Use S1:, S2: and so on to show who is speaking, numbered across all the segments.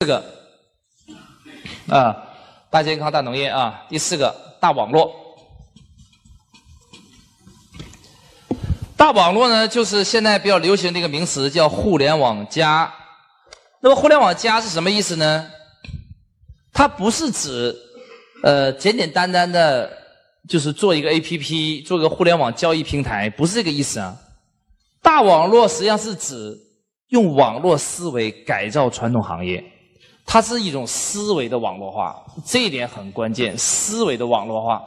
S1: 四个啊，大健康、大农业啊。第四个，大网络。大网络呢，就是现在比较流行的一个名词，叫互联网加。那么，互联网加是什么意思呢？它不是指呃简简单单的，就是做一个 APP，做个互联网交易平台，不是这个意思啊。大网络实际上是指用网络思维改造传统行业。它是一种思维的网络化，这一点很关键。思维的网络化，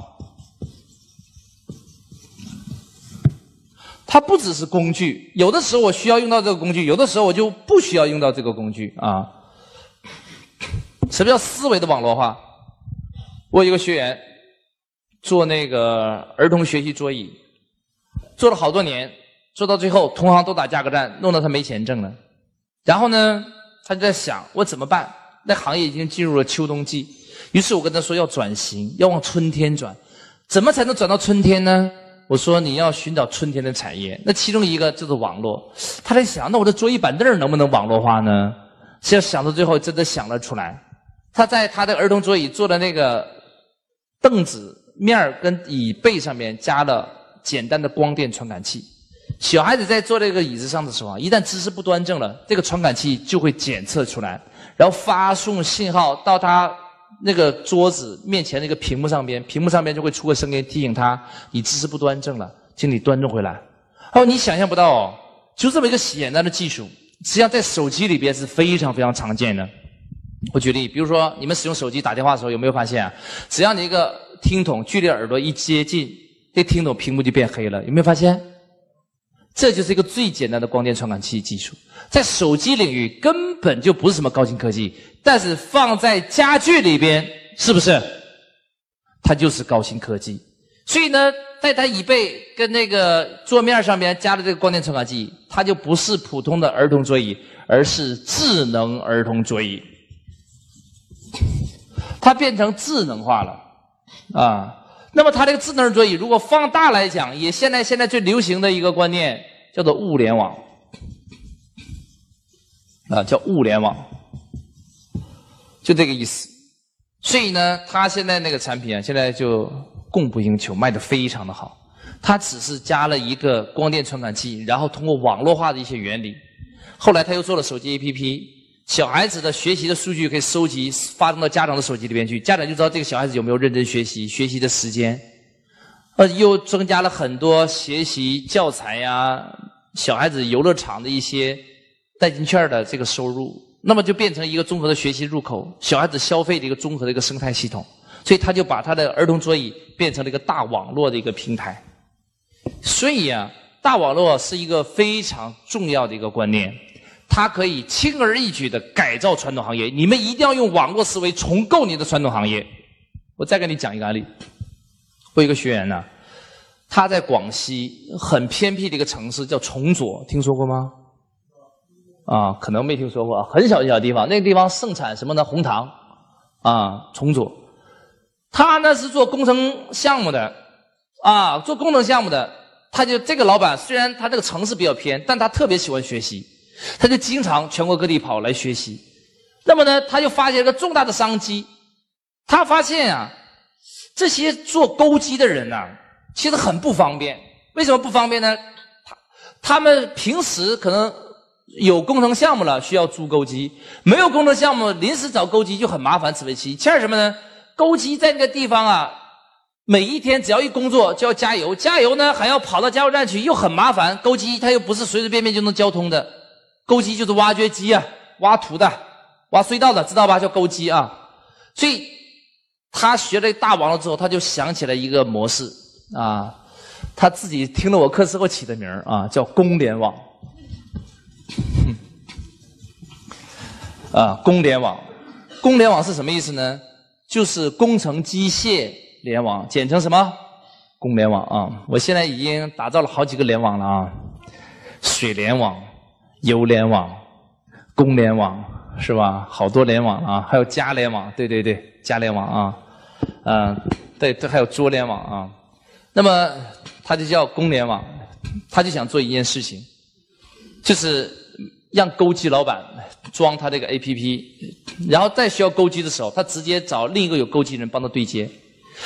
S1: 它不只是工具，有的时候我需要用到这个工具，有的时候我就不需要用到这个工具啊。什么叫思维的网络化？我有一个学员做那个儿童学习桌椅，做了好多年，做到最后同行都打价格战，弄得他没钱挣了。然后呢，他就在想我怎么办？那行业已经进入了秋冬季，于是我跟他说要转型，要往春天转。怎么才能转到春天呢？我说你要寻找春天的产业，那其中一个就是网络。他在想，那我的桌椅板凳能不能网络化呢？实际上想到最后，真的想了出来。他在他的儿童桌椅做的那个凳子面跟椅背上面加了简单的光电传感器。小孩子在坐这个椅子上的时候啊，一旦姿势不端正了，这个传感器就会检测出来。然后发送信号到他那个桌子面前那个屏幕上边，屏幕上边就会出个声音提醒他你姿势不端正了，请你端正回来。哦，你想象不到哦，就这么一个简单的技术，实际上在手机里边是非常非常常见的。我举例，比如说你们使用手机打电话的时候，有没有发现啊？只要你一个听筒距离耳朵一接近，这听筒屏幕就变黑了，有没有发现？这就是一个最简单的光电传感器技术，在手机领域根本就不是什么高新科技，但是放在家具里边，是不是？它就是高新科技。所以呢，在它椅背跟那个桌面上面加的这个光电传感器，它就不是普通的儿童桌椅，而是智能儿童桌椅。它变成智能化了，啊。那么它这个智能座椅，如果放大来讲，也现在现在最流行的一个观念叫做物联网，啊，叫物联网，就这个意思。所以呢，它现在那个产品啊，现在就供不应求，卖的非常的好。它只是加了一个光电传感器，然后通过网络化的一些原理，后来他又做了手机 APP。小孩子的学习的数据可以收集，发送到家长的手机里边去，家长就知道这个小孩子有没有认真学习，学习的时间，呃，又增加了很多学习教材呀，小孩子游乐场的一些代金券的这个收入，那么就变成一个综合的学习入口，小孩子消费的一个综合的一个生态系统，所以他就把他的儿童桌椅变成了一个大网络的一个平台，所以呀，大网络是一个非常重要的一个观念。它可以轻而易举的改造传统行业，你们一定要用网络思维重构你的传统行业。我再给你讲一个案例，我有一个学员呢，他在广西很偏僻的一个城市叫崇左，听说过吗？啊，可能没听说过，很小很小地方，那个地方盛产什么呢？红糖啊，崇左。他呢是做工程项目的，啊，做工程项目的，他就这个老板虽然他这个城市比较偏，但他特别喜欢学习。他就经常全国各地跑来学习，那么呢，他就发现了个重大的商机。他发现啊，这些做钩机的人呐，其实很不方便。为什么不方便呢？他他们平时可能有工程项目了，需要租钩机；没有工程项目，临时找钩机就很麻烦，此为其欠儿什么呢？钩机在那个地方啊，每一天只要一工作就要加油，加油呢还要跑到加油站去，又很麻烦。钩机它又不是随随便便就能交通的。钩机就是挖掘机啊，挖土的、挖隧道的，知道吧？叫钩机啊。所以他学了大网了之后，他就想起了一个模式啊。他自己听了我课之后起的名啊，叫公联网。啊，公联网，公联网是什么意思呢？就是工程机械联网，简称什么？工联网啊。我现在已经打造了好几个联网了啊，水联网。油联网、公联网是吧？好多联网啊，还有家联网，对对对，家联网啊，嗯，对，这还有桌联网啊。那么他就叫公联网，他就想做一件事情，就是让钩机老板装他这个 APP，然后再需要钩机的时候，他直接找另一个有钩机人帮他对接。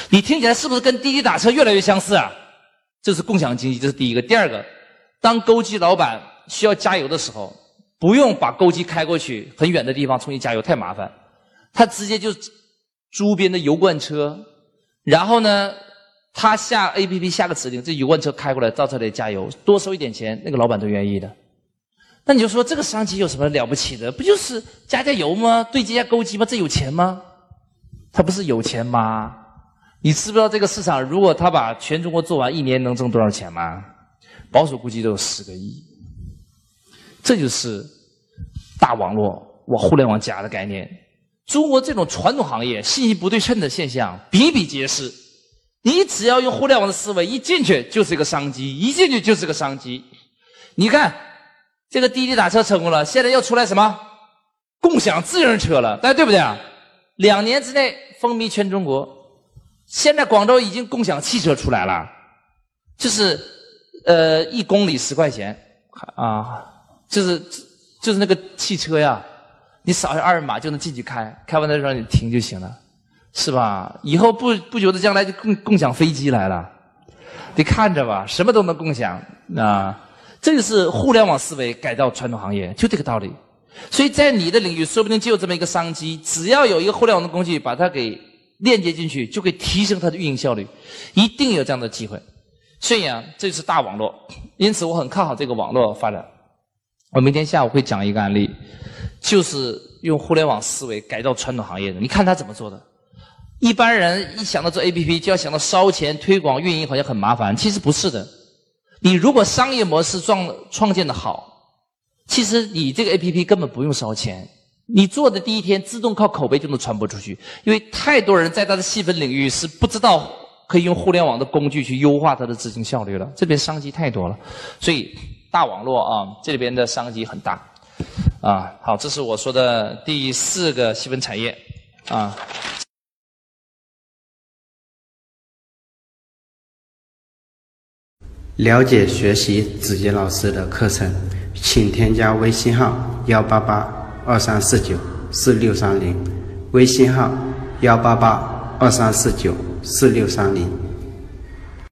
S1: 你听起来是不是跟滴滴打车越来越相似啊？这是共享经济，这是第一个。第二个，当钩机老板需要加油的时候，不用把钩机开过去很远的地方重新加油，太麻烦。他直接就租边的油罐车，然后呢，他下 A P P 下个指令，这油罐车开过来到这里加油，多收一点钱，那个老板都愿意的。那你就说这个商机有什么了不起的？不就是加加油吗？对接下钩机吗？这有钱吗？他不是有钱吗？你知不知道这个市场，如果他把全中国做完，一年能挣多少钱吗？保守估计都有十个亿。这就是大网络往互联网加的概念。中国这种传统行业信息不对称的现象比比皆是。你只要用互联网的思维，一进去就是一个商机，一进去就是个商机。你看。这个滴滴打车成功了，现在又出来什么共享自行车了？大家对不对啊？两年之内风靡全中国。现在广州已经共享汽车出来了，就是呃一公里十块钱啊，就是就是那个汽车呀，你扫一下二维码就能进去开，开完再让你停就行了，是吧？以后不不觉得将来就共共享飞机来了，得看着吧，什么都能共享啊。这就是互联网思维改造传统行业，就这个道理。所以在你的领域，说不定就有这么一个商机。只要有一个互联网的工具把它给链接进去，就可以提升它的运营效率，一定有这样的机会。所以啊，这是大网络，因此我很看好这个网络发展。我明天下午会讲一个案例，就是用互联网思维改造传统行业的。你看他怎么做的？一般人一想到做 APP，就要想到烧钱、推广、运营，好像很麻烦。其实不是的。你如果商业模式创创建的好，其实你这个 A P P 根本不用烧钱，你做的第一天自动靠口碑就能传播出去，因为太多人在他的细分领域是不知道可以用互联网的工具去优化他的执行效率了，这边商机太多了，所以大网络啊，这里边的商机很大，啊，好，这是我说的第四个细分产业，啊。
S2: 了解学习子杰老师的课程，请添加微信号幺八八二三四九四六三零，微信号幺八八二三四九四六三零。